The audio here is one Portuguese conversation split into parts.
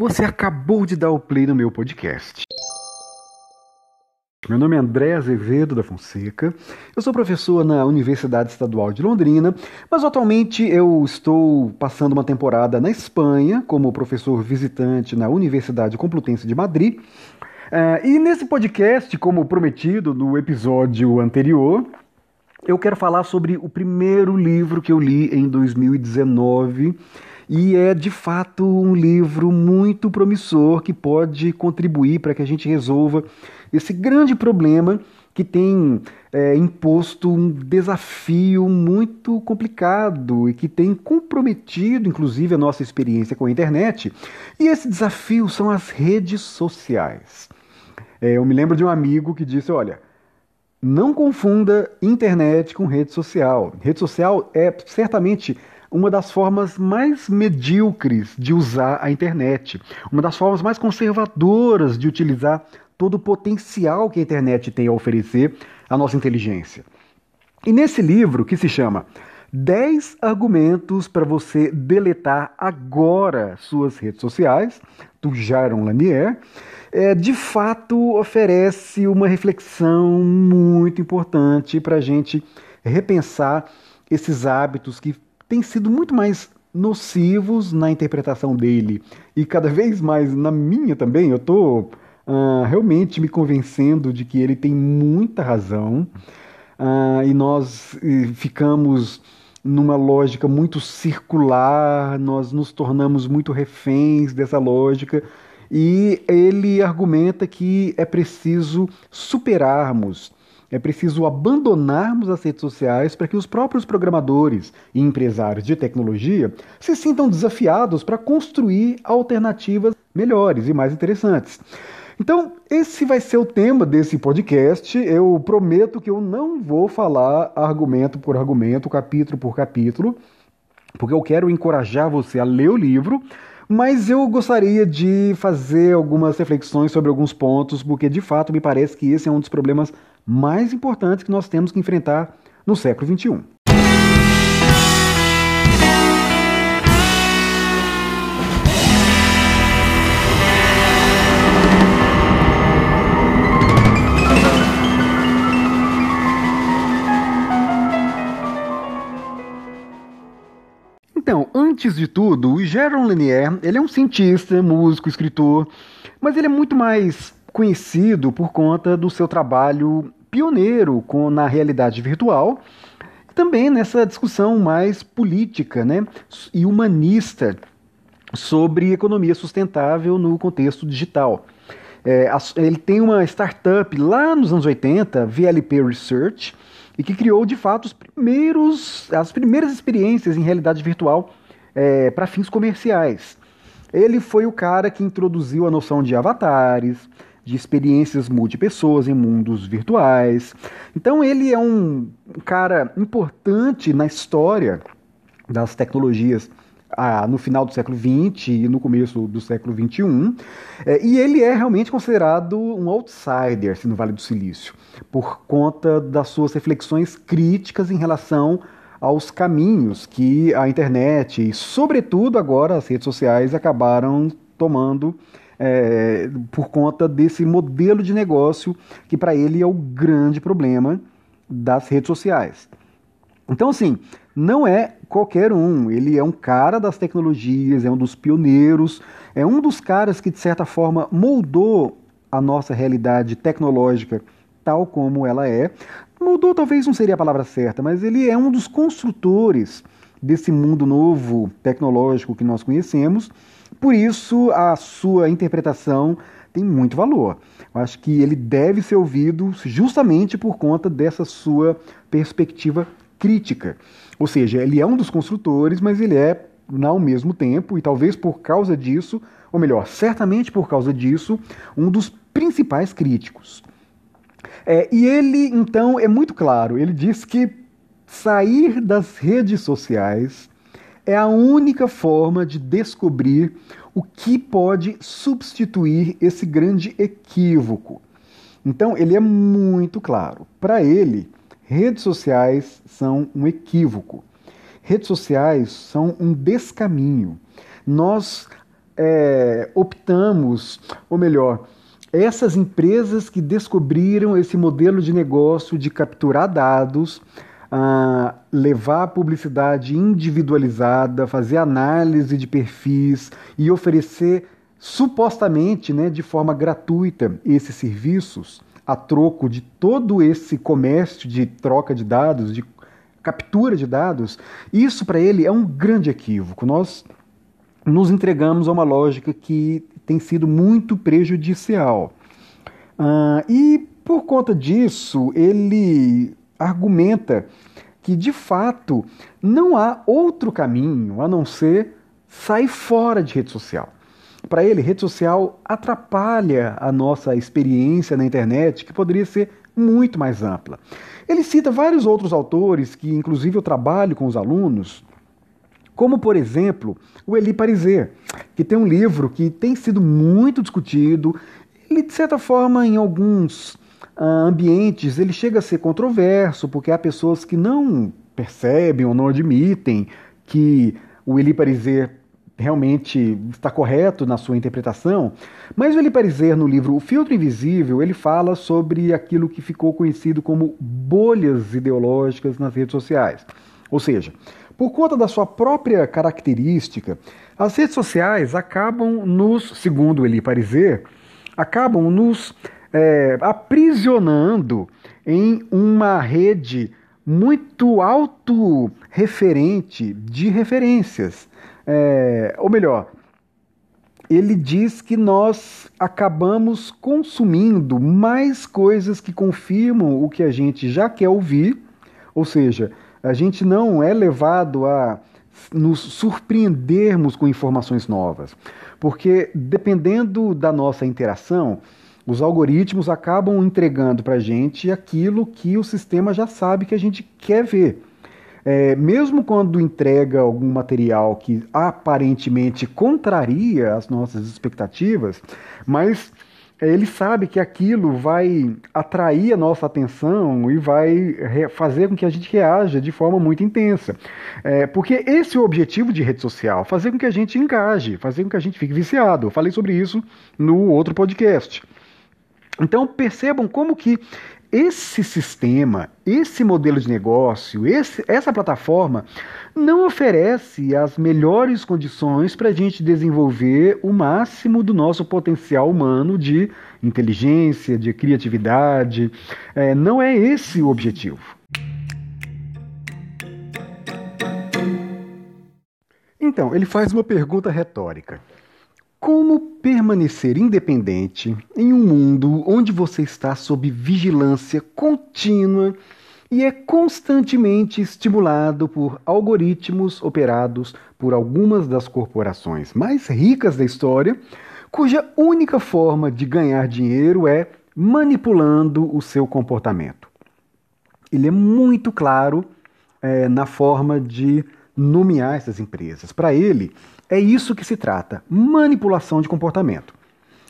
Você acabou de dar o play no meu podcast. Meu nome é André Azevedo da Fonseca. Eu sou professor na Universidade Estadual de Londrina, mas atualmente eu estou passando uma temporada na Espanha como professor visitante na Universidade Complutense de Madrid. Uh, e nesse podcast, como prometido no episódio anterior, eu quero falar sobre o primeiro livro que eu li em 2019 e é de fato um livro muito promissor que pode contribuir para que a gente resolva esse grande problema que tem é, imposto um desafio muito complicado e que tem comprometido, inclusive, a nossa experiência com a internet. E esse desafio são as redes sociais. É, eu me lembro de um amigo que disse: olha. Não confunda internet com rede social. Rede social é certamente uma das formas mais medíocres de usar a internet, uma das formas mais conservadoras de utilizar todo o potencial que a internet tem a oferecer à nossa inteligência. E nesse livro, que se chama 10 argumentos para você deletar agora suas redes sociais, do Jaron Lanier, é, de fato oferece uma reflexão muito importante para a gente repensar esses hábitos que têm sido muito mais nocivos na interpretação dele e cada vez mais na minha também. Eu estou uh, realmente me convencendo de que ele tem muita razão uh, e nós uh, ficamos numa lógica muito circular, nós nos tornamos muito reféns dessa lógica. E ele argumenta que é preciso superarmos é preciso abandonarmos as redes sociais para que os próprios programadores e empresários de tecnologia se sintam desafiados para construir alternativas melhores e mais interessantes. Então, esse vai ser o tema desse podcast. Eu prometo que eu não vou falar argumento por argumento, capítulo por capítulo, porque eu quero encorajar você a ler o livro, mas eu gostaria de fazer algumas reflexões sobre alguns pontos, porque de fato me parece que esse é um dos problemas mais importantes que nós temos que enfrentar no século XXI. Então, antes de tudo, o Jérôme Lanier, ele é um cientista, músico, escritor, mas ele é muito mais conhecido por conta do seu trabalho pioneiro com, na realidade virtual, também nessa discussão mais política né, e humanista sobre economia sustentável no contexto digital. É, ele tem uma startup lá nos anos 80, VLP Research, e que criou de fato os primeiros, as primeiras experiências em realidade virtual é, para fins comerciais. Ele foi o cara que introduziu a noção de avatares, de experiências multipessoas em mundos virtuais. Então ele é um cara importante na história das tecnologias ah, no final do século XX e no começo do século XXI. É, e ele é realmente considerado um outsider assim, no Vale do Silício, por conta das suas reflexões críticas em relação aos caminhos que a internet e, sobretudo agora, as redes sociais acabaram tomando é, por conta desse modelo de negócio que para ele é o grande problema das redes sociais. Então, assim, não é qualquer um. Ele é um cara das tecnologias, é um dos pioneiros, é um dos caras que, de certa forma, moldou a nossa realidade tecnológica tal como ela é. Moldou talvez não seria a palavra certa, mas ele é um dos construtores desse mundo novo tecnológico que nós conhecemos por isso, a sua interpretação tem muito valor. Eu acho que ele deve ser ouvido justamente por conta dessa sua perspectiva crítica. Ou seja, ele é um dos construtores, mas ele é, ao mesmo tempo, e talvez por causa disso, ou melhor, certamente por causa disso, um dos principais críticos. É, e ele, então, é muito claro: ele diz que sair das redes sociais é a única forma de descobrir o que pode substituir esse grande equívoco. Então, ele é muito claro. Para ele, redes sociais são um equívoco. Redes sociais são um descaminho. Nós é, optamos, ou melhor, essas empresas que descobriram esse modelo de negócio de capturar dados, uh, levar publicidade individualizada, fazer análise de perfis e oferecer supostamente né, de forma gratuita esses serviços a troco de todo esse comércio de troca de dados, de captura de dados, isso para ele é um grande equívoco. Nós nos entregamos a uma lógica que tem sido muito prejudicial. Uh, e por conta disso, ele argumenta que de fato não há outro caminho a não ser sair fora de rede social. Para ele, rede social atrapalha a nossa experiência na internet, que poderia ser muito mais ampla. Ele cita vários outros autores que, inclusive, eu trabalho com os alunos, como, por exemplo, o Eli Pariser, que tem um livro que tem sido muito discutido. Ele, de certa forma, em alguns ambientes, ele chega a ser controverso, porque há pessoas que não percebem ou não admitem que o Eli Pariser realmente está correto na sua interpretação, mas o Eli Pariser, no livro O Filtro Invisível, ele fala sobre aquilo que ficou conhecido como bolhas ideológicas nas redes sociais. Ou seja, por conta da sua própria característica, as redes sociais acabam nos, segundo Eli Pariser, acabam nos é, aprisionando em uma rede muito autorreferente de referências. É, ou melhor, ele diz que nós acabamos consumindo mais coisas que confirmam o que a gente já quer ouvir, ou seja, a gente não é levado a nos surpreendermos com informações novas, porque dependendo da nossa interação, os algoritmos acabam entregando para a gente aquilo que o sistema já sabe que a gente quer ver. É, mesmo quando entrega algum material que aparentemente contraria as nossas expectativas, mas é, ele sabe que aquilo vai atrair a nossa atenção e vai fazer com que a gente reaja de forma muito intensa. É, porque esse é o objetivo de rede social, fazer com que a gente engaje, fazer com que a gente fique viciado. Eu falei sobre isso no outro podcast. Então percebam como que esse sistema, esse modelo de negócio, esse, essa plataforma não oferece as melhores condições para a gente desenvolver o máximo do nosso potencial humano de inteligência, de criatividade. É, não é esse o objetivo. Então, ele faz uma pergunta retórica. Como permanecer independente em um mundo onde você está sob vigilância contínua e é constantemente estimulado por algoritmos operados por algumas das corporações mais ricas da história, cuja única forma de ganhar dinheiro é manipulando o seu comportamento? Ele é muito claro é, na forma de nomear essas empresas. Para ele, é isso que se trata: manipulação de comportamento.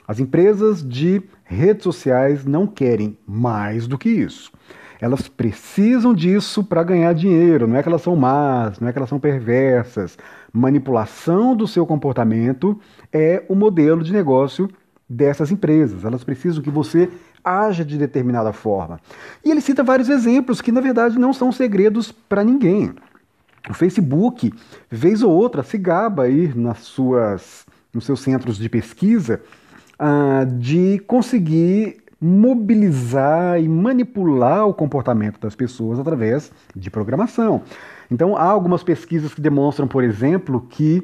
As empresas de redes sociais não querem mais do que isso. Elas precisam disso para ganhar dinheiro. Não é que elas são más, não é que elas são perversas. Manipulação do seu comportamento é o modelo de negócio dessas empresas. Elas precisam que você haja de determinada forma. E ele cita vários exemplos que, na verdade, não são segredos para ninguém. O Facebook, vez ou outra, se gaba aí nas suas, nos seus centros de pesquisa uh, de conseguir mobilizar e manipular o comportamento das pessoas através de programação. Então, há algumas pesquisas que demonstram, por exemplo, que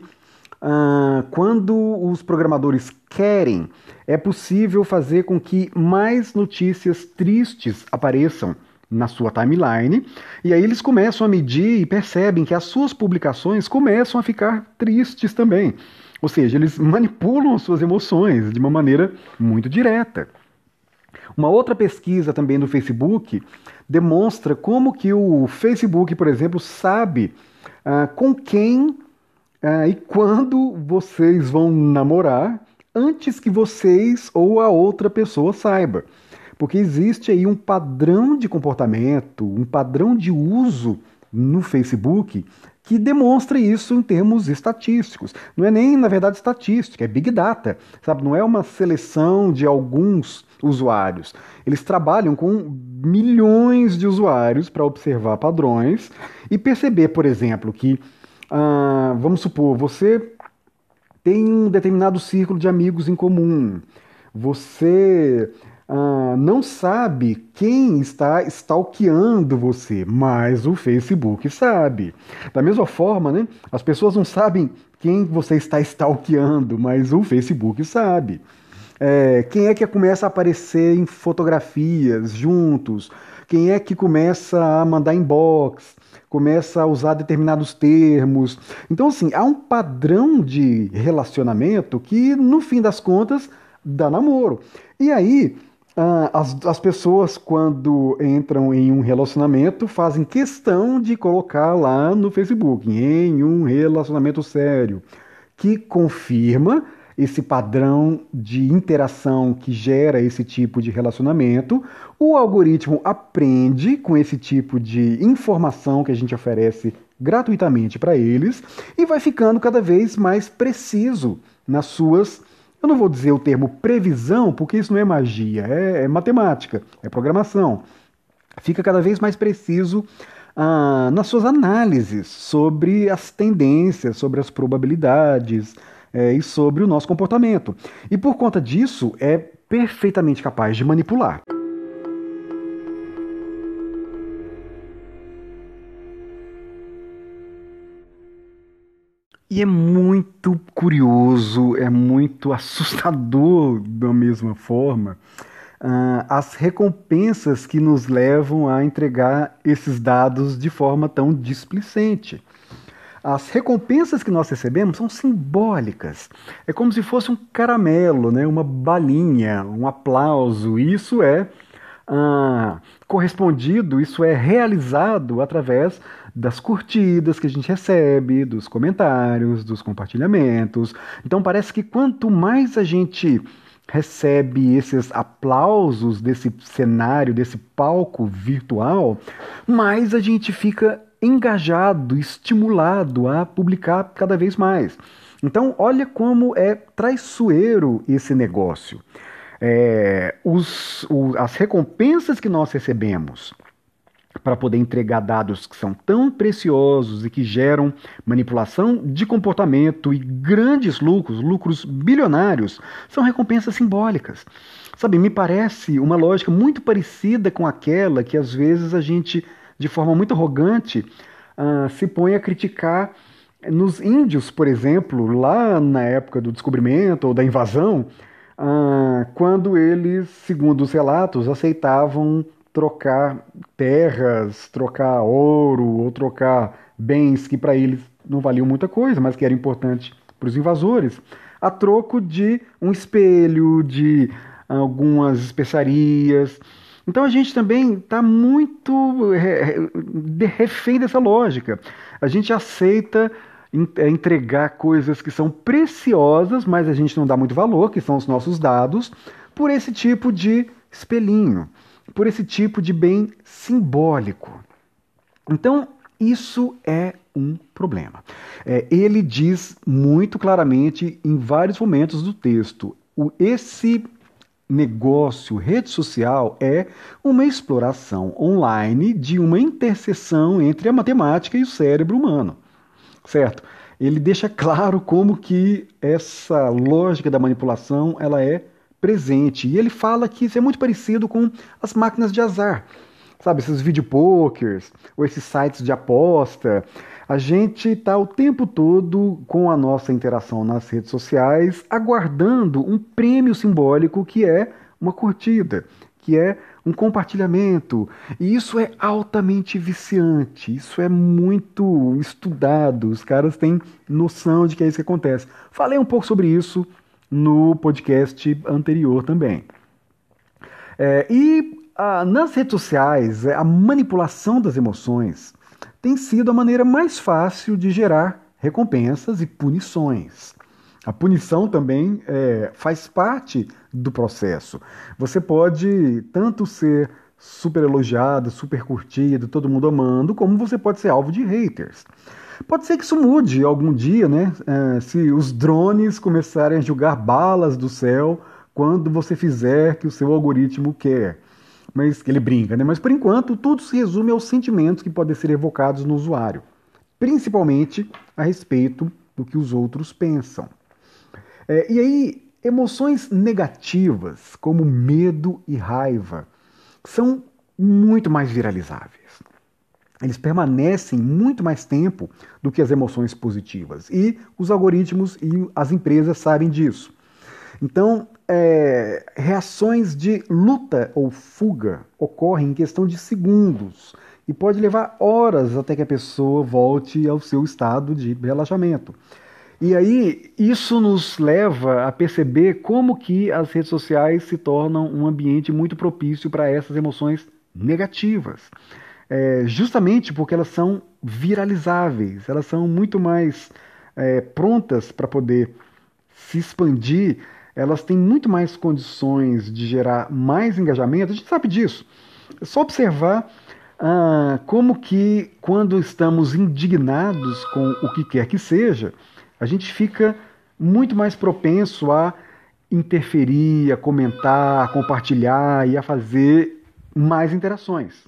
uh, quando os programadores querem, é possível fazer com que mais notícias tristes apareçam na sua timeline, e aí eles começam a medir e percebem que as suas publicações começam a ficar tristes também. Ou seja, eles manipulam as suas emoções de uma maneira muito direta. Uma outra pesquisa também do Facebook demonstra como que o Facebook, por exemplo, sabe uh, com quem uh, e quando vocês vão namorar antes que vocês ou a outra pessoa saiba. Porque existe aí um padrão de comportamento, um padrão de uso no Facebook que demonstra isso em termos estatísticos. Não é nem, na verdade, estatística, é Big Data, sabe? Não é uma seleção de alguns usuários. Eles trabalham com milhões de usuários para observar padrões e perceber, por exemplo, que, ah, vamos supor, você tem um determinado círculo de amigos em comum, você ah, não sabe quem está stalkeando você, mas o Facebook sabe. Da mesma forma, né, as pessoas não sabem quem você está stalkeando, mas o Facebook sabe. É, quem é que começa a aparecer em fotografias juntos? Quem é que começa a mandar inbox? Começa a usar determinados termos. Então, assim, há um padrão de relacionamento que, no fim das contas, dá namoro. E aí, as, as pessoas, quando entram em um relacionamento, fazem questão de colocar lá no Facebook, em um relacionamento sério, que confirma esse padrão de interação que gera esse tipo de relacionamento. O algoritmo aprende com esse tipo de informação que a gente oferece gratuitamente para eles e vai ficando cada vez mais preciso nas suas eu não vou dizer o termo previsão, porque isso não é magia, é, é matemática, é programação. Fica cada vez mais preciso ah, nas suas análises sobre as tendências, sobre as probabilidades é, e sobre o nosso comportamento. E por conta disso, é perfeitamente capaz de manipular. E é muito curioso, é muito assustador da mesma forma uh, as recompensas que nos levam a entregar esses dados de forma tão displicente. As recompensas que nós recebemos são simbólicas. É como se fosse um caramelo, né? uma balinha, um aplauso. Isso é ah, correspondido, isso é realizado através das curtidas que a gente recebe, dos comentários, dos compartilhamentos. Então parece que quanto mais a gente recebe esses aplausos desse cenário, desse palco virtual, mais a gente fica engajado, estimulado a publicar cada vez mais. Então, olha como é traiçoeiro esse negócio. É, os, o, as recompensas que nós recebemos para poder entregar dados que são tão preciosos e que geram manipulação de comportamento e grandes lucros, lucros bilionários, são recompensas simbólicas. Sabe, me parece uma lógica muito parecida com aquela que às vezes a gente, de forma muito arrogante, uh, se põe a criticar nos índios, por exemplo, lá na época do descobrimento ou da invasão, uh, quando eles, segundo os relatos, aceitavam trocar terras, trocar ouro ou trocar bens que para eles não valiam muita coisa, mas que era importante para os invasores, a troco de um espelho, de algumas especiarias. Então a gente também está muito refém dessa lógica. A gente aceita entregar coisas que são preciosas, mas a gente não dá muito valor, que são os nossos dados, por esse tipo de espelhinho por esse tipo de bem simbólico. Então, isso é um problema. É, ele diz muito claramente em vários momentos do texto: o, esse negócio, rede social, é uma exploração online de uma interseção entre a matemática e o cérebro humano. Certo? Ele deixa claro como que essa lógica da manipulação ela é presente. E ele fala que isso é muito parecido com as máquinas de azar. Sabe, esses videopokers ou esses sites de aposta. A gente está o tempo todo com a nossa interação nas redes sociais, aguardando um prêmio simbólico que é uma curtida, que é um compartilhamento. E isso é altamente viciante, isso é muito estudado, os caras têm noção de que é isso que acontece. Falei um pouco sobre isso no podcast anterior também. É, e a, nas redes sociais, a manipulação das emoções tem sido a maneira mais fácil de gerar recompensas e punições. A punição também é, faz parte do processo. Você pode tanto ser super elogiado, super curtido, todo mundo amando, como você pode ser alvo de haters. Pode ser que isso mude algum dia, né? É, se os drones começarem a jogar balas do céu quando você fizer que o seu algoritmo quer. Mas ele brinca, né? Mas por enquanto tudo se resume aos sentimentos que podem ser evocados no usuário, principalmente a respeito do que os outros pensam. É, e aí, emoções negativas, como medo e raiva, são muito mais viralizáveis. Eles permanecem muito mais tempo do que as emoções positivas. E os algoritmos e as empresas sabem disso. Então, é, reações de luta ou fuga ocorrem em questão de segundos e pode levar horas até que a pessoa volte ao seu estado de relaxamento. E aí isso nos leva a perceber como que as redes sociais se tornam um ambiente muito propício para essas emoções negativas. É, justamente porque elas são viralizáveis, elas são muito mais é, prontas para poder se expandir, elas têm muito mais condições de gerar mais engajamento. A gente sabe disso. É só observar ah, como que quando estamos indignados com o que quer que seja, a gente fica muito mais propenso a interferir, a comentar, a compartilhar e a fazer mais interações.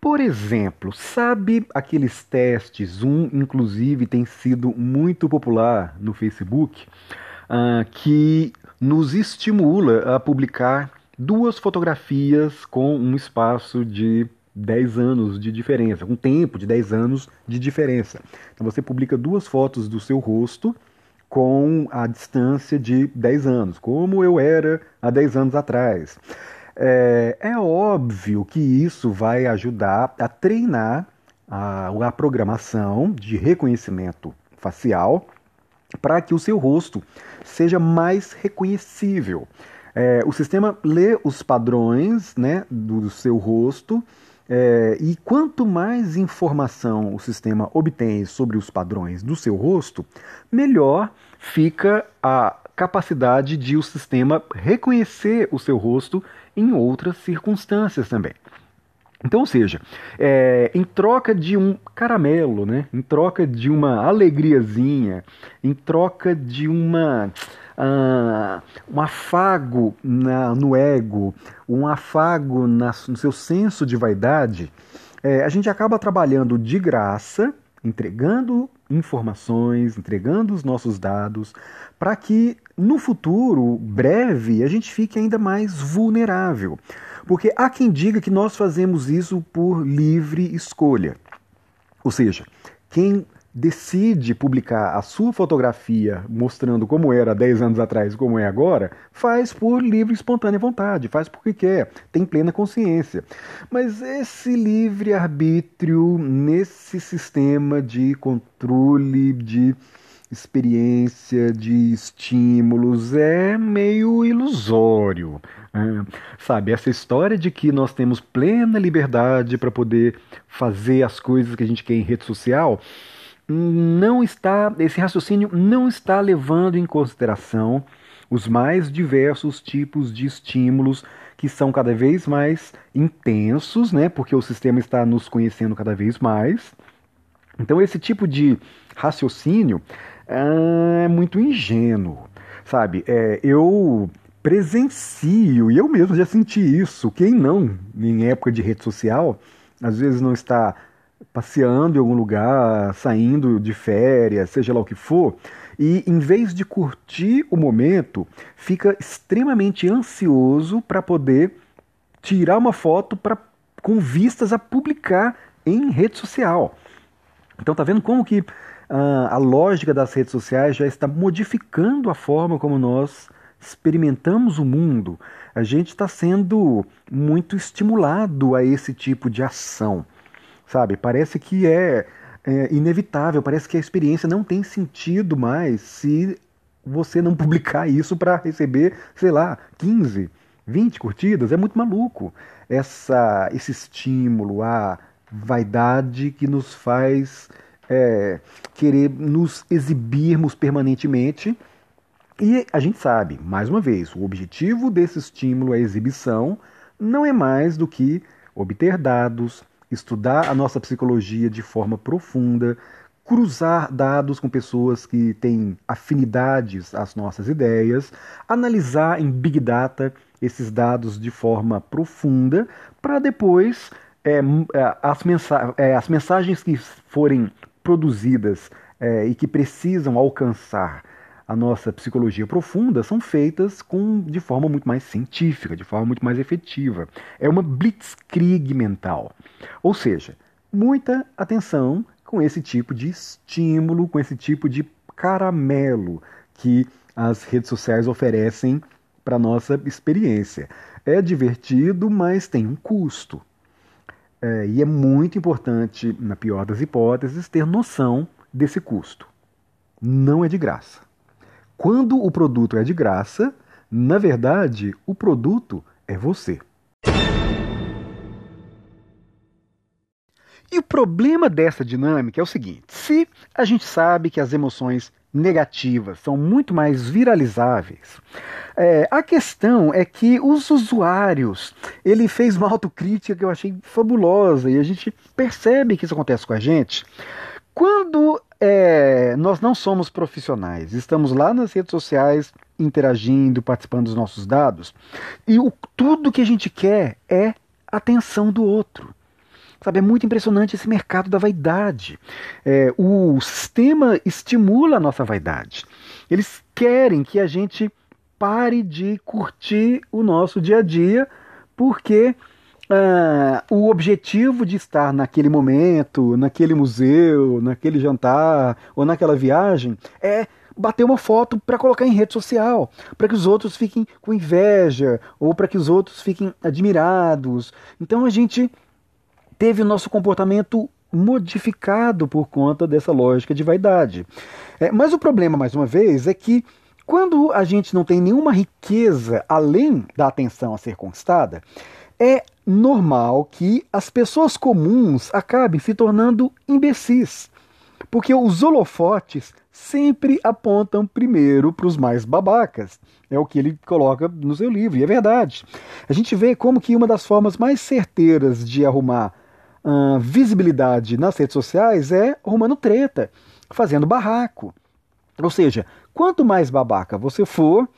Por exemplo, sabe aqueles testes? Um, inclusive, tem sido muito popular no Facebook, uh, que nos estimula a publicar duas fotografias com um espaço de 10 anos de diferença, um tempo de 10 anos de diferença. Então você publica duas fotos do seu rosto com a distância de 10 anos, como eu era há 10 anos atrás. É, é óbvio que isso vai ajudar a treinar a, a programação de reconhecimento facial para que o seu rosto seja mais reconhecível. É, o sistema lê os padrões né, do seu rosto é, e quanto mais informação o sistema obtém sobre os padrões do seu rosto, melhor fica a capacidade de o sistema reconhecer o seu rosto em outras circunstâncias também. Então, ou seja, é, em troca de um caramelo, né, em troca de uma alegriazinha, em troca de uma uh, um afago na, no ego, um afago na, no seu senso de vaidade, é, a gente acaba trabalhando de graça, entregando informações, entregando os nossos dados, para que no futuro breve a gente fique ainda mais vulnerável. Porque há quem diga que nós fazemos isso por livre escolha. Ou seja, quem decide publicar a sua fotografia mostrando como era 10 anos atrás e como é agora, faz por livre e espontânea vontade, faz porque quer, tem plena consciência. Mas esse livre arbítrio nesse sistema de controle, de experiência, de estímulos é meio ilusório. É, sabe, essa história de que nós temos plena liberdade para poder fazer as coisas que a gente quer em rede social não está, esse raciocínio não está levando em consideração os mais diversos tipos de estímulos que são cada vez mais intensos, né? Porque o sistema está nos conhecendo cada vez mais. Então esse tipo de raciocínio ah, é muito ingênuo, sabe? É, eu presencio e eu mesmo já senti isso. Quem não, em época de rede social, às vezes não está passeando em algum lugar, saindo de férias, seja lá o que for, e em vez de curtir o momento, fica extremamente ansioso para poder tirar uma foto pra, com vistas a publicar em rede social. Então tá vendo como que uh, a lógica das redes sociais já está modificando a forma como nós experimentamos o mundo. A gente está sendo muito estimulado a esse tipo de ação sabe? Parece que é, é inevitável, parece que a experiência não tem sentido mais se você não publicar isso para receber, sei lá, 15, 20 curtidas. É muito maluco essa, esse estímulo, a vaidade que nos faz é, querer nos exibirmos permanentemente. E a gente sabe, mais uma vez, o objetivo desse estímulo, a exibição, não é mais do que obter dados, estudar a nossa psicologia de forma profunda, cruzar dados com pessoas que têm afinidades às nossas ideias, analisar em Big Data esses dados de forma profunda, para depois é, é, as, mensa é, as, mensagens que forem produzidas é, e que precisam alcançar a nossa psicologia profunda são feitas com, de forma muito mais científica, de forma muito mais efetiva. É uma blitzkrieg mental. Ou seja, muita atenção com esse tipo de estímulo, com esse tipo de caramelo que as redes sociais oferecem para nossa experiência. É divertido, mas tem um custo. É, e é muito importante, na pior das hipóteses, ter noção desse custo. Não é de graça. Quando o produto é de graça, na verdade, o produto é você. E o problema dessa dinâmica é o seguinte: se a gente sabe que as emoções negativas são muito mais viralizáveis, é, a questão é que os usuários, ele fez uma autocrítica que eu achei fabulosa e a gente percebe que isso acontece com a gente quando é, nós não somos profissionais, estamos lá nas redes sociais interagindo, participando dos nossos dados e o, tudo que a gente quer é atenção do outro. Sabe, é muito impressionante esse mercado da vaidade. É, o sistema estimula a nossa vaidade. Eles querem que a gente pare de curtir o nosso dia a dia, porque uh, o objetivo de estar naquele momento, naquele museu, naquele jantar ou naquela viagem é bater uma foto para colocar em rede social, para que os outros fiquem com inveja ou para que os outros fiquem admirados. Então a gente teve o nosso comportamento modificado por conta dessa lógica de vaidade. É, mas o problema, mais uma vez, é que quando a gente não tem nenhuma riqueza além da atenção a ser conquistada, é normal que as pessoas comuns acabem se tornando imbecis. Porque os holofotes sempre apontam primeiro para os mais babacas. É o que ele coloca no seu livro, e é verdade. A gente vê como que uma das formas mais certeiras de arrumar visibilidade nas redes sociais é arrumando treta, fazendo barraco. Ou seja, quanto mais babaca você for,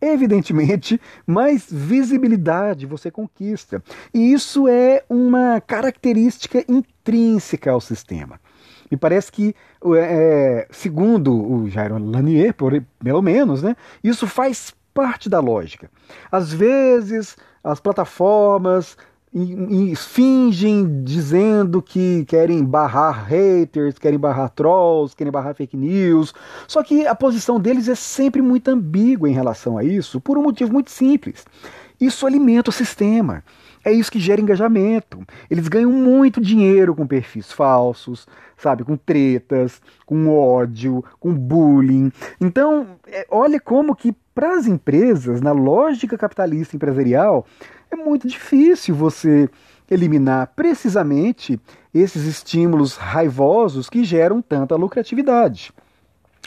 evidentemente, mais visibilidade você conquista. E isso é uma característica intrínseca ao sistema. Me parece que, é, segundo o Jairo Lanier, por, pelo menos, né, isso faz parte da lógica. Às vezes, as plataformas e, e fingem dizendo que querem barrar haters, querem barrar trolls, querem barrar fake news. Só que a posição deles é sempre muito ambígua em relação a isso, por um motivo muito simples. Isso alimenta o sistema. É isso que gera engajamento. Eles ganham muito dinheiro com perfis falsos, sabe? Com tretas, com ódio, com bullying. Então, é, olha como que para as empresas, na lógica capitalista empresarial, é muito difícil você eliminar precisamente esses estímulos raivosos que geram tanta lucratividade.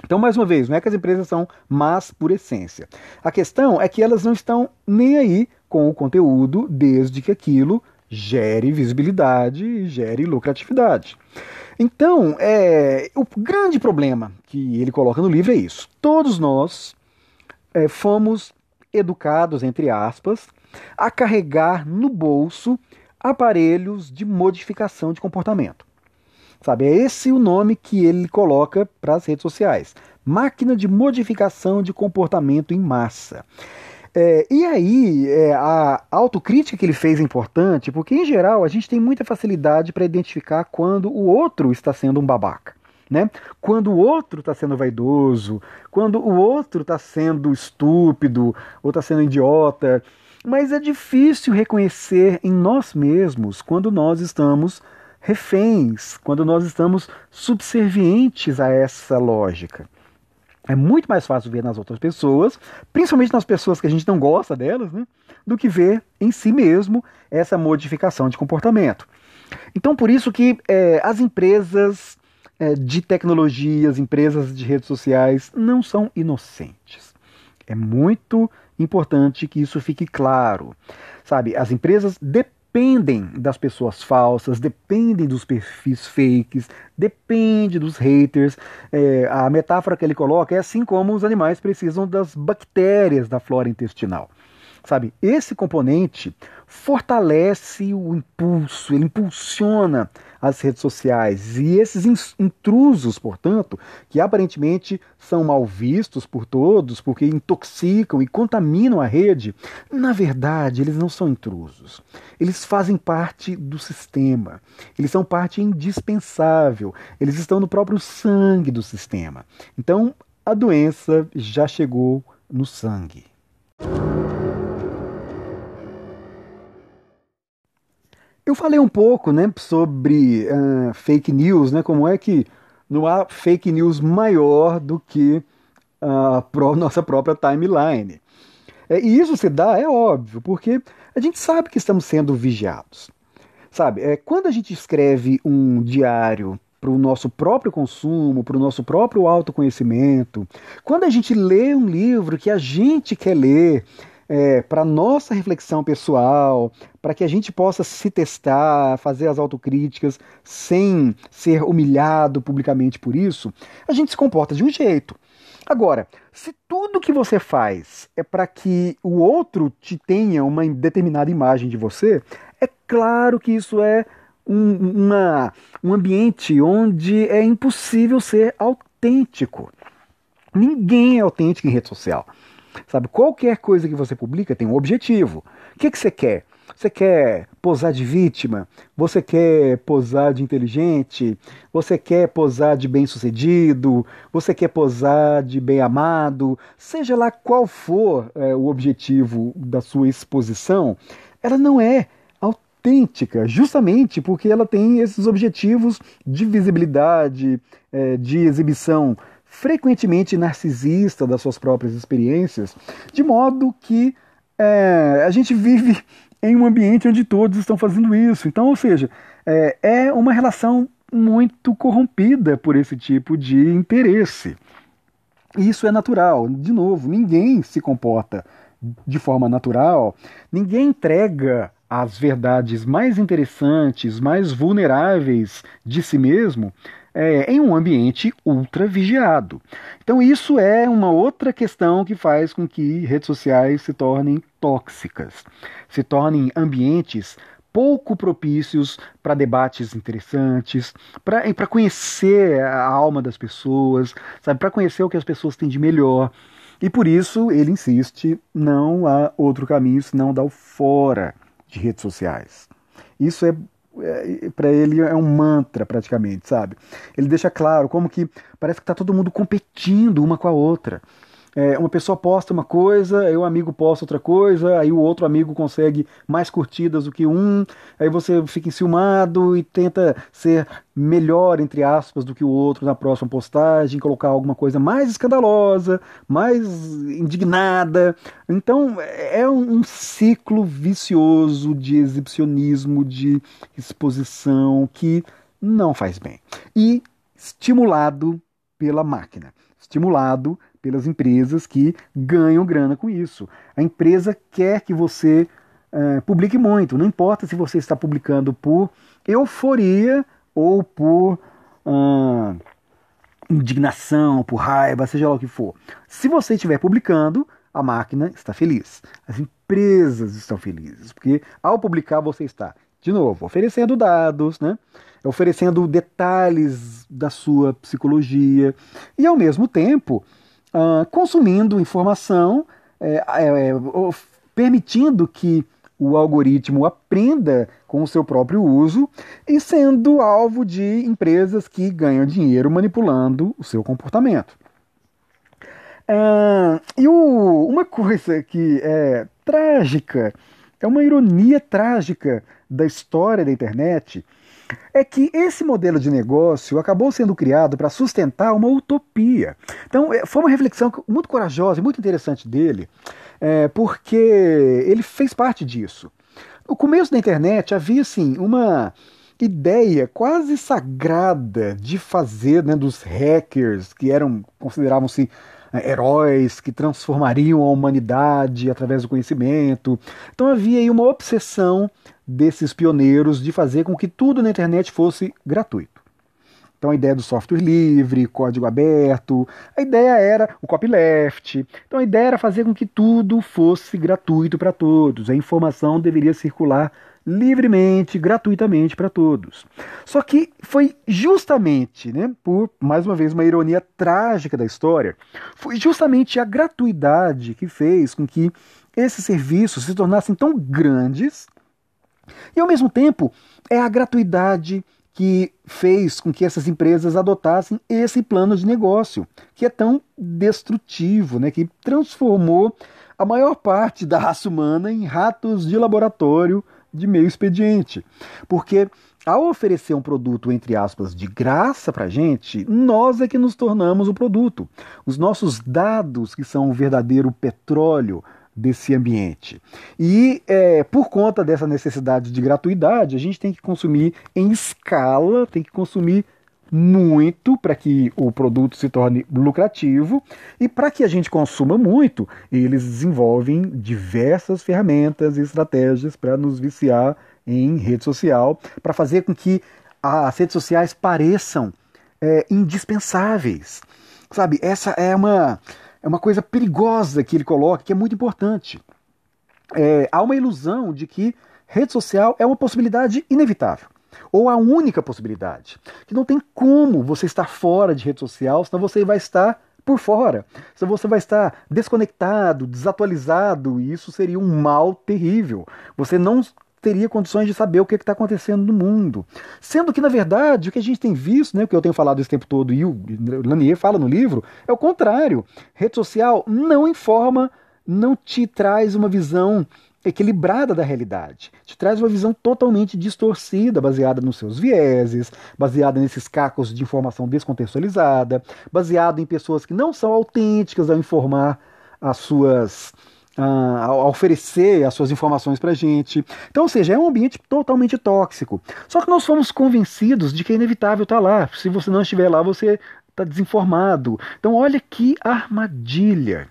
Então, mais uma vez, não é que as empresas são más por essência. A questão é que elas não estão nem aí com o conteúdo, desde que aquilo gere visibilidade e gere lucratividade. Então, é, o grande problema que ele coloca no livro é isso. Todos nós é, fomos educados, entre aspas, a carregar no bolso aparelhos de modificação de comportamento. Sabe, é esse o nome que ele coloca para as redes sociais. Máquina de modificação de comportamento em massa. É, e aí, é, a autocrítica que ele fez é importante, porque em geral a gente tem muita facilidade para identificar quando o outro está sendo um babaca. Né? Quando o outro está sendo vaidoso, quando o outro está sendo estúpido ou está sendo idiota. Mas é difícil reconhecer em nós mesmos quando nós estamos reféns, quando nós estamos subservientes a essa lógica. É muito mais fácil ver nas outras pessoas, principalmente nas pessoas que a gente não gosta delas, né, do que ver em si mesmo essa modificação de comportamento. Então, por isso que é, as empresas é, de tecnologia, as empresas de redes sociais não são inocentes. É muito importante que isso fique claro. Sabe, as empresas de dependem das pessoas falsas, dependem dos perfis fakes, depende dos haters. É, a metáfora que ele coloca é assim como os animais precisam das bactérias da flora intestinal. Sabe, esse componente fortalece o impulso, ele impulsiona as redes sociais. E esses intrusos, portanto, que aparentemente são mal vistos por todos porque intoxicam e contaminam a rede, na verdade, eles não são intrusos. Eles fazem parte do sistema. Eles são parte indispensável. Eles estão no próprio sangue do sistema. Então, a doença já chegou no sangue. Eu falei um pouco né, sobre uh, fake news, né, como é que não há fake news maior do que a nossa própria timeline. É, e isso se dá, é óbvio, porque a gente sabe que estamos sendo vigiados. Sabe, é, quando a gente escreve um diário para o nosso próprio consumo, para o nosso próprio autoconhecimento, quando a gente lê um livro que a gente quer ler, é, para nossa reflexão pessoal, para que a gente possa se testar, fazer as autocríticas sem ser humilhado publicamente por isso, a gente se comporta de um jeito. Agora, se tudo que você faz é para que o outro te tenha uma determinada imagem de você, é claro que isso é um, uma, um ambiente onde é impossível ser autêntico. Ninguém é autêntico em rede social. Sabe, qualquer coisa que você publica tem um objetivo. O que, que você quer? Você quer posar de vítima? Você quer posar de inteligente? Você quer posar de bem-sucedido? Você quer posar de bem-amado? Seja lá qual for é, o objetivo da sua exposição, ela não é autêntica, justamente porque ela tem esses objetivos de visibilidade, é, de exibição frequentemente narcisista das suas próprias experiências, de modo que é, a gente vive em um ambiente onde todos estão fazendo isso. Então, ou seja, é, é uma relação muito corrompida por esse tipo de interesse. Isso é natural. De novo, ninguém se comporta de forma natural, ninguém entrega as verdades mais interessantes, mais vulneráveis de si mesmo é, em um ambiente ultra vigiado. Então, isso é uma outra questão que faz com que redes sociais se tornem tóxicas, se tornem ambientes pouco propícios para debates interessantes, para conhecer a alma das pessoas, sabe, para conhecer o que as pessoas têm de melhor. E por isso ele insiste, não há outro caminho senão dar o fora de redes sociais. Isso é é, para ele é um mantra praticamente, sabe? Ele deixa claro como que parece que está todo mundo competindo uma com a outra. É, uma pessoa posta uma coisa, aí o amigo posta outra coisa, aí o outro amigo consegue mais curtidas do que um, aí você fica enciumado e tenta ser melhor, entre aspas, do que o outro na próxima postagem, colocar alguma coisa mais escandalosa, mais indignada. Então é um ciclo vicioso de exibicionismo, de exposição que não faz bem. E estimulado pela máquina, estimulado pelas empresas que ganham grana com isso. A empresa quer que você uh, publique muito, não importa se você está publicando por euforia ou por uh, indignação, por raiva, seja lá o que for. Se você estiver publicando, a máquina está feliz. As empresas estão felizes, porque ao publicar você está, de novo, oferecendo dados, né? oferecendo detalhes da sua psicologia e, ao mesmo tempo, uh, consumindo informação, é, é, é permitindo que o algoritmo aprenda com o seu próprio uso e sendo alvo de empresas que ganham dinheiro manipulando o seu comportamento. Uh, e o, uma coisa que é trágica, é uma ironia trágica da história da internet, é que esse modelo de negócio acabou sendo criado para sustentar uma utopia. Então, é, foi uma reflexão muito corajosa e muito interessante dele, é, porque ele fez parte disso. No começo da internet havia, assim, uma ideia quase sagrada de fazer né, dos hackers que eram consideravam-se heróis que transformariam a humanidade através do conhecimento. Então havia aí uma obsessão desses pioneiros de fazer com que tudo na internet fosse gratuito. Então a ideia do software livre, código aberto, a ideia era o copyleft. Então a ideia era fazer com que tudo fosse gratuito para todos. A informação deveria circular livremente, gratuitamente para todos. Só que foi justamente, né, por mais uma vez uma ironia trágica da história, foi justamente a gratuidade que fez com que esses serviços se tornassem tão grandes e ao mesmo tempo é a gratuidade que fez com que essas empresas adotassem esse plano de negócio, que é tão destrutivo, né, que transformou a maior parte da raça humana em ratos de laboratório de meio expediente. Porque ao oferecer um produto, entre aspas, de graça para a gente, nós é que nos tornamos o produto. Os nossos dados, que são o verdadeiro petróleo desse ambiente. E é, por conta dessa necessidade de gratuidade, a gente tem que consumir em escala, tem que consumir muito para que o produto se torne lucrativo e para que a gente consuma muito, eles desenvolvem diversas ferramentas e estratégias para nos viciar em rede social, para fazer com que as redes sociais pareçam é, indispensáveis. Sabe, essa é uma, é uma coisa perigosa que ele coloca, que é muito importante. É, há uma ilusão de que rede social é uma possibilidade inevitável ou a única possibilidade. Que não tem como você estar fora de rede social, senão você vai estar por fora. Senão você vai estar desconectado, desatualizado, e isso seria um mal terrível. Você não teria condições de saber o que está acontecendo no mundo. Sendo que, na verdade, o que a gente tem visto, né, o que eu tenho falado esse tempo todo e o Lanier fala no livro, é o contrário. Rede social não informa, não te traz uma visão equilibrada da realidade. Te traz uma visão totalmente distorcida, baseada nos seus vieses, baseada nesses cacos de informação descontextualizada, baseada em pessoas que não são autênticas ao informar as suas. Uh, a oferecer as suas informações para gente. Então, ou seja, é um ambiente totalmente tóxico. Só que nós fomos convencidos de que é inevitável estar tá lá. Se você não estiver lá, você está desinformado. Então, olha que armadilha.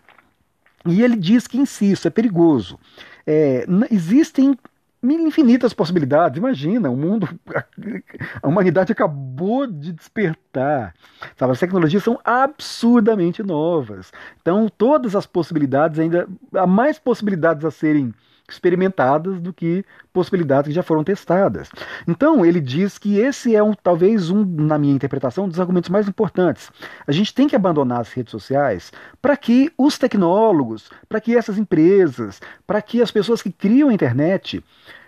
E ele diz que, insisto, é perigoso. É, existem infinitas possibilidades. Imagina, o mundo, a humanidade acabou de despertar. Sabe? As tecnologias são absurdamente novas. Então, todas as possibilidades ainda há mais possibilidades a serem experimentadas do que possibilidades que já foram testadas. Então, ele diz que esse é um, talvez um, na minha interpretação, um dos argumentos mais importantes. A gente tem que abandonar as redes sociais para que os tecnólogos, para que essas empresas, para que as pessoas que criam a internet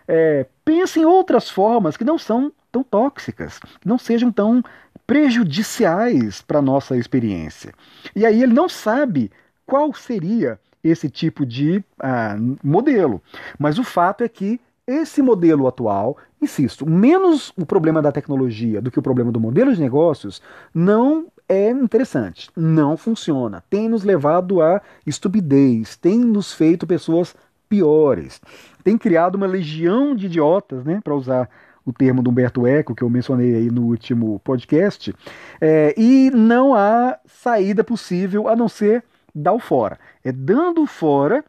é, pensem outras formas que não são tão tóxicas, que não sejam tão prejudiciais para a nossa experiência. E aí ele não sabe qual seria esse tipo de ah, modelo. Mas o fato é que esse modelo atual, insisto, menos o problema da tecnologia do que o problema do modelo de negócios, não é interessante, não funciona, tem nos levado à estupidez, tem nos feito pessoas piores, tem criado uma legião de idiotas, né, para usar o termo do Humberto Eco, que eu mencionei aí no último podcast, é, e não há saída possível a não ser dar o fora. É dando fora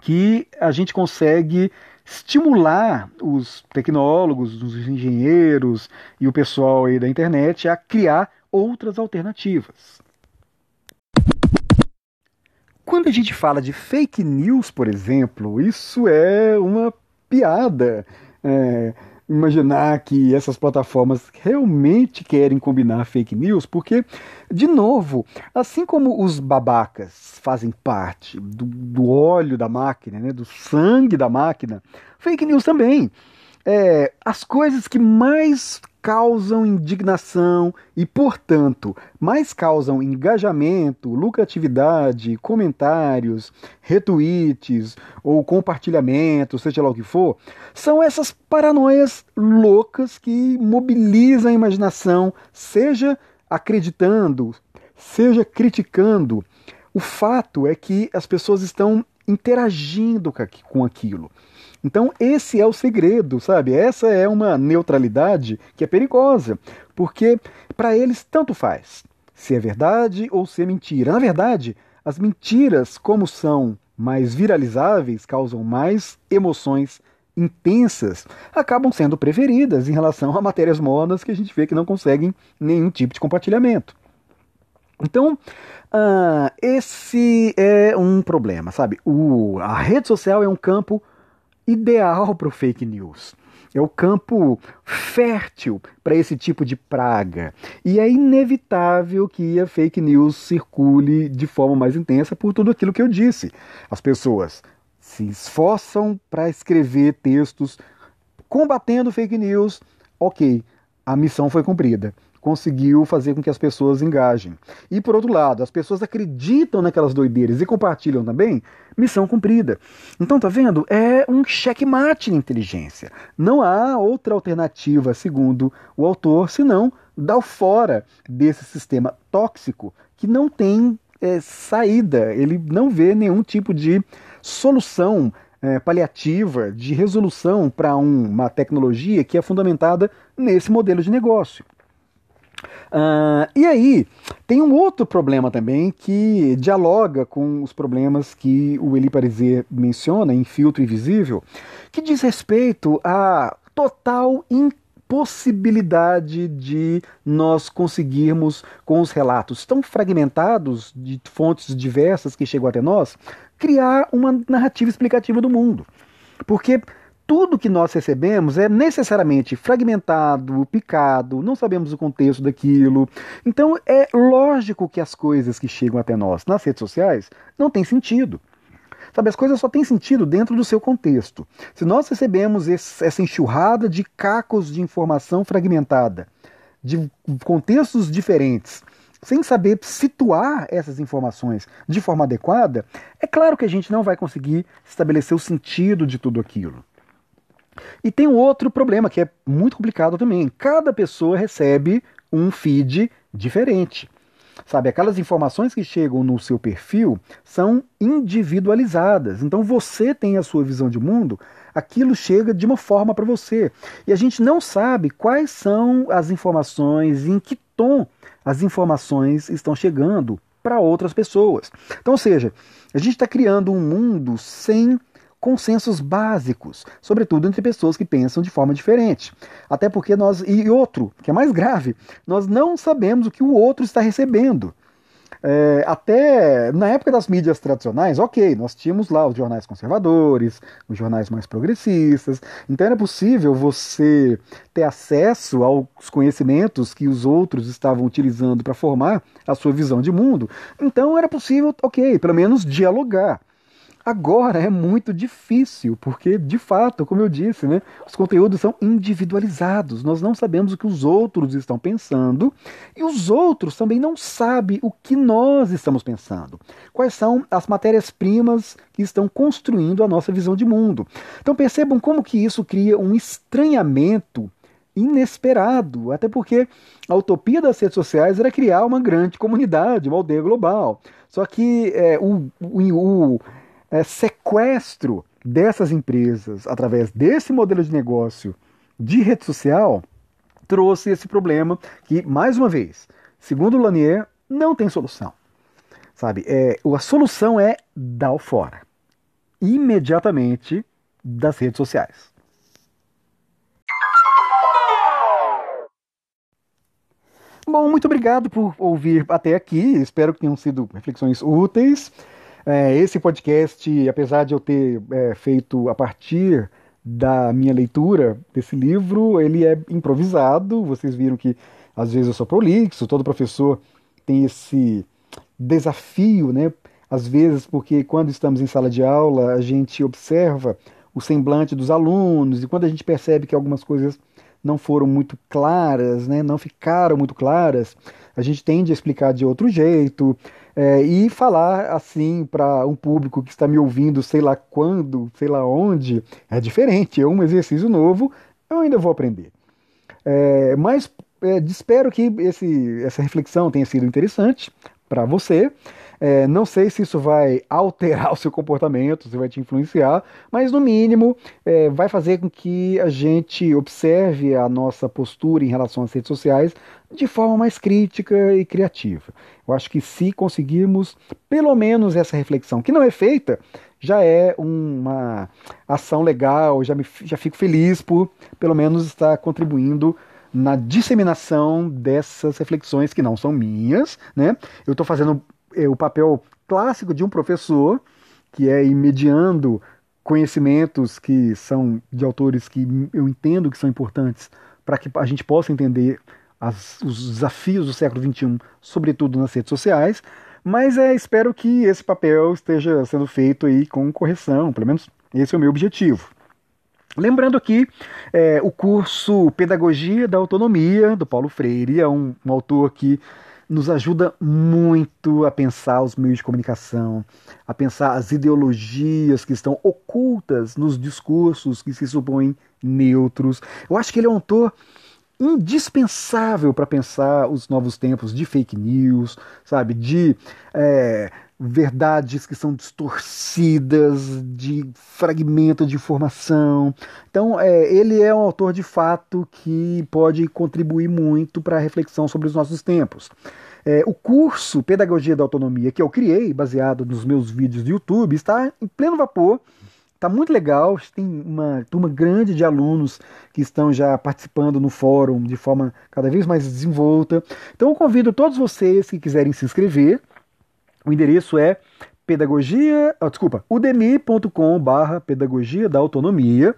que a gente consegue estimular os tecnólogos, os engenheiros e o pessoal aí da internet a criar outras alternativas. Quando a gente fala de fake news, por exemplo, isso é uma piada. É, imaginar que essas plataformas realmente querem combinar fake news, porque, de novo, assim como os babacas fazem parte do, do óleo da máquina, né, do sangue da máquina, fake news também. É, as coisas que mais causam indignação e, portanto, mais causam engajamento, lucratividade, comentários, retweets ou compartilhamento, seja lá o que for, são essas paranoias loucas que mobilizam a imaginação, seja acreditando, seja criticando. O fato é que as pessoas estão interagindo com aquilo. Então, esse é o segredo, sabe? Essa é uma neutralidade que é perigosa, porque para eles tanto faz se é verdade ou se é mentira. Na verdade, as mentiras, como são mais viralizáveis, causam mais emoções intensas, acabam sendo preferidas em relação a matérias monas que a gente vê que não conseguem nenhum tipo de compartilhamento. Então, uh, esse é um problema, sabe? O, a rede social é um campo ideal para o fake news. É o campo fértil para esse tipo de praga. E é inevitável que a fake news circule de forma mais intensa por tudo aquilo que eu disse. As pessoas se esforçam para escrever textos combatendo fake news. Ok, a missão foi cumprida conseguiu fazer com que as pessoas engajem. E por outro lado, as pessoas acreditam naquelas doideiras e compartilham também, missão cumprida. Então, tá vendo? É um checkmate na inteligência. Não há outra alternativa, segundo o autor, senão dar fora desse sistema tóxico que não tem é, saída, ele não vê nenhum tipo de solução é, paliativa, de resolução para um, uma tecnologia que é fundamentada nesse modelo de negócio. Uh, e aí, tem um outro problema também que dialoga com os problemas que o Eli Pariser menciona em Filtro Invisível, que diz respeito à total impossibilidade de nós conseguirmos, com os relatos tão fragmentados de fontes diversas que chegam até nós, criar uma narrativa explicativa do mundo. Porque tudo que nós recebemos é necessariamente fragmentado, picado, não sabemos o contexto daquilo. Então é lógico que as coisas que chegam até nós nas redes sociais não têm sentido. Sabe, as coisas só têm sentido dentro do seu contexto. Se nós recebemos esse, essa enxurrada de cacos de informação fragmentada, de contextos diferentes, sem saber situar essas informações de forma adequada, é claro que a gente não vai conseguir estabelecer o sentido de tudo aquilo. E tem um outro problema que é muito complicado também. Cada pessoa recebe um feed diferente. Sabe, aquelas informações que chegam no seu perfil são individualizadas. Então você tem a sua visão de mundo, aquilo chega de uma forma para você. E a gente não sabe quais são as informações, em que tom as informações estão chegando para outras pessoas. Então, ou seja, a gente está criando um mundo sem consensos básicos, sobretudo entre pessoas que pensam de forma diferente. Até porque nós. E outro, que é mais grave, nós não sabemos o que o outro está recebendo. É, até na época das mídias tradicionais, ok, nós tínhamos lá os jornais conservadores, os jornais mais progressistas, então era possível você ter acesso aos conhecimentos que os outros estavam utilizando para formar a sua visão de mundo. Então era possível, ok, pelo menos dialogar. Agora é muito difícil, porque de fato, como eu disse, né, os conteúdos são individualizados. Nós não sabemos o que os outros estão pensando e os outros também não sabem o que nós estamos pensando. Quais são as matérias-primas que estão construindo a nossa visão de mundo. Então percebam como que isso cria um estranhamento inesperado, até porque a utopia das redes sociais era criar uma grande comunidade, uma aldeia global. Só que é, o, o, o é, sequestro dessas empresas através desse modelo de negócio de rede social trouxe esse problema que, mais uma vez, segundo Lanier, não tem solução. Sabe, é, a solução é dar o fora. Imediatamente das redes sociais. Bom, muito obrigado por ouvir até aqui. Espero que tenham sido reflexões úteis. É, esse podcast, apesar de eu ter é, feito a partir da minha leitura desse livro, ele é improvisado. Vocês viram que às vezes eu sou prolixo, todo professor tem esse desafio, né? Às vezes, porque quando estamos em sala de aula, a gente observa o semblante dos alunos e quando a gente percebe que algumas coisas não foram muito claras, né, não ficaram muito claras, a gente tende a explicar de outro jeito, é, e falar assim para um público que está me ouvindo, sei lá quando, sei lá onde, é diferente, é um exercício novo, eu ainda vou aprender. É, mas é, espero que esse, essa reflexão tenha sido interessante para você. É, não sei se isso vai alterar o seu comportamento, se vai te influenciar, mas no mínimo é, vai fazer com que a gente observe a nossa postura em relação às redes sociais de forma mais crítica e criativa. Eu acho que se conseguirmos pelo menos essa reflexão, que não é feita, já é uma ação legal, já, me, já fico feliz por pelo menos estar contribuindo na disseminação dessas reflexões que não são minhas, né? Eu estou fazendo é, o papel clássico de um professor, que é ir mediando conhecimentos que são de autores que eu entendo que são importantes para que a gente possa entender as, os desafios do século XXI, sobretudo nas redes sociais, mas é, espero que esse papel esteja sendo feito aí com correção, pelo menos esse é o meu objetivo. Lembrando aqui, é, o curso Pedagogia da Autonomia, do Paulo Freire, é um, um autor que nos ajuda muito a pensar os meios de comunicação, a pensar as ideologias que estão ocultas nos discursos que se supõem neutros. Eu acho que ele é um autor indispensável para pensar os novos tempos de fake news, sabe, de é, verdades que são distorcidas, de fragmento de informação. Então, é, ele é um autor de fato que pode contribuir muito para a reflexão sobre os nossos tempos. É, o curso Pedagogia da Autonomia que eu criei, baseado nos meus vídeos do YouTube, está em pleno vapor. Está muito legal, tem uma turma grande de alunos que estão já participando no fórum de forma cada vez mais desenvolta. Então eu convido todos vocês que quiserem se inscrever o endereço é pedagogia, oh, desculpa, udemy.com barra pedagogia da autonomia.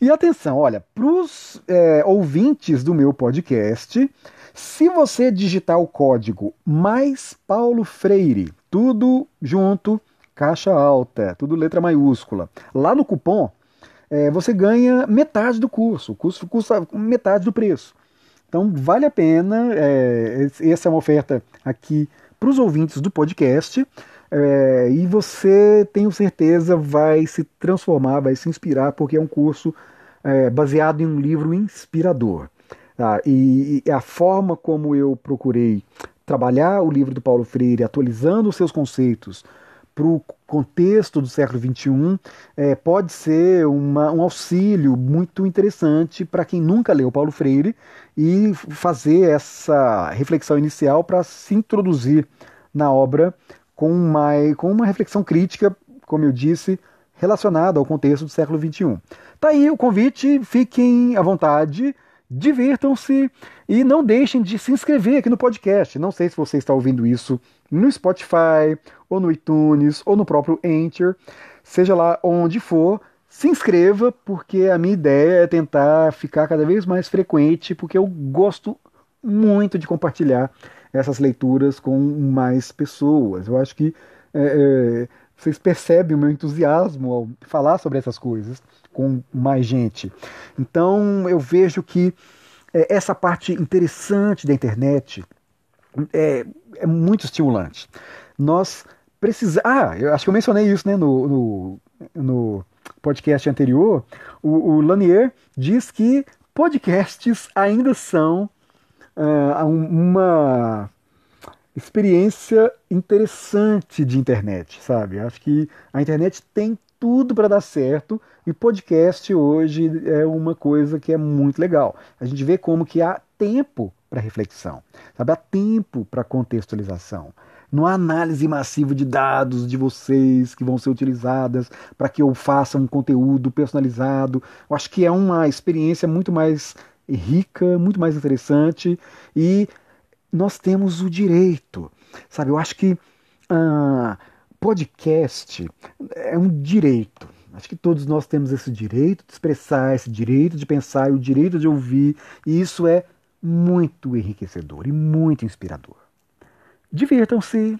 E atenção, olha, para os é, ouvintes do meu podcast, se você digitar o código mais Paulo Freire, tudo junto, caixa alta, tudo letra maiúscula, lá no cupom, é, você ganha metade do curso. O curso custa metade do preço. Então vale a pena. É, essa é uma oferta aqui para os ouvintes do podcast. É, e você, tenho certeza, vai se transformar, vai se inspirar, porque é um curso é, baseado em um livro inspirador. Tá? E, e a forma como eu procurei trabalhar o livro do Paulo Freire, atualizando os seus conceitos para o contexto do século XXI, é, pode ser uma, um auxílio muito interessante para quem nunca leu Paulo Freire e fazer essa reflexão inicial para se introduzir na obra com uma, com uma reflexão crítica, como eu disse, relacionada ao contexto do século XXI. Tá aí o convite, fiquem à vontade divirtam-se e não deixem de se inscrever aqui no podcast. Não sei se você está ouvindo isso no Spotify, ou no iTunes, ou no próprio Anchor, seja lá onde for, se inscreva, porque a minha ideia é tentar ficar cada vez mais frequente, porque eu gosto muito de compartilhar essas leituras com mais pessoas. Eu acho que é, é, vocês percebem o meu entusiasmo ao falar sobre essas coisas com mais gente. Então eu vejo que é, essa parte interessante da internet é, é muito estimulante. Nós precisamos. Ah, eu acho que eu mencionei isso né, no, no, no podcast anterior. O, o, Lanier diz que podcasts ainda são uh, uma experiência interessante de internet, sabe? Acho que a internet tem tudo para dar certo e podcast hoje é uma coisa que é muito legal. A gente vê como que há tempo para reflexão, sabe? Há tempo para contextualização. Não há análise massiva de dados de vocês que vão ser utilizadas para que eu faça um conteúdo personalizado. Eu acho que é uma experiência muito mais rica, muito mais interessante e nós temos o direito, sabe? Eu acho que ah, podcast é um direito. Acho que todos nós temos esse direito de expressar, esse direito de pensar, o direito de ouvir, e isso é muito enriquecedor e muito inspirador. Divirtam-se,